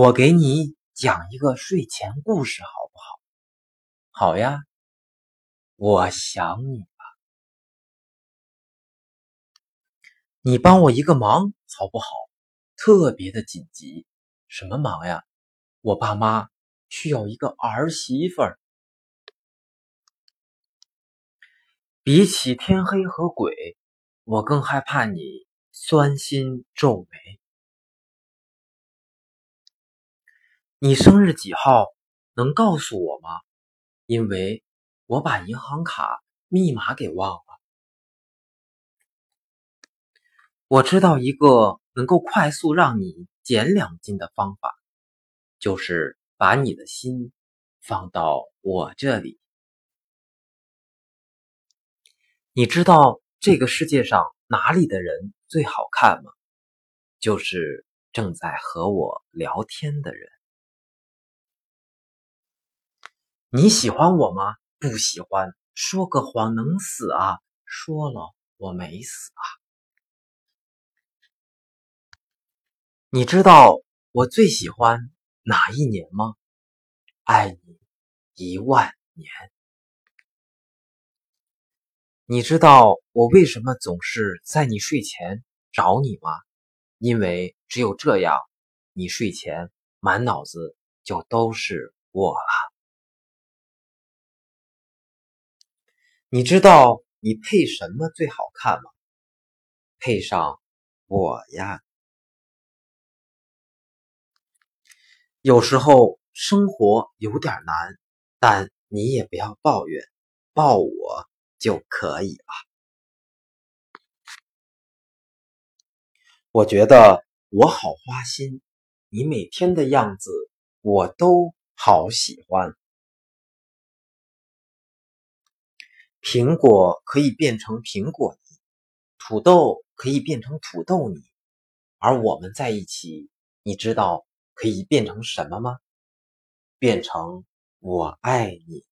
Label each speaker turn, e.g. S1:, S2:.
S1: 我给你讲一个睡前故事，好不好？
S2: 好呀。
S1: 我想你了，你帮我一个忙好不好？特别的紧急。
S2: 什么忙呀？
S1: 我爸妈需要一个儿媳妇儿。比起天黑和鬼，我更害怕你酸心皱眉。你生日几号？能告诉我吗？因为我把银行卡密码给忘了。我知道一个能够快速让你减两斤的方法，就是把你的心放到我这里。你知道这个世界上哪里的人最好看吗？就是正在和我聊天的人。你喜欢我吗？不喜欢，说个谎能死啊！说了我没死啊！你知道我最喜欢哪一年吗？爱你一万年。你知道我为什么总是在你睡前找你吗？因为只有这样，你睡前满脑子就都是我了。你知道你配什么最好看吗？配上我呀！有时候生活有点难，但你也不要抱怨，抱我就可以了。我觉得我好花心，你每天的样子我都好喜欢。苹果可以变成苹果泥，土豆可以变成土豆泥，而我们在一起，你知道可以变成什么吗？变成我爱你。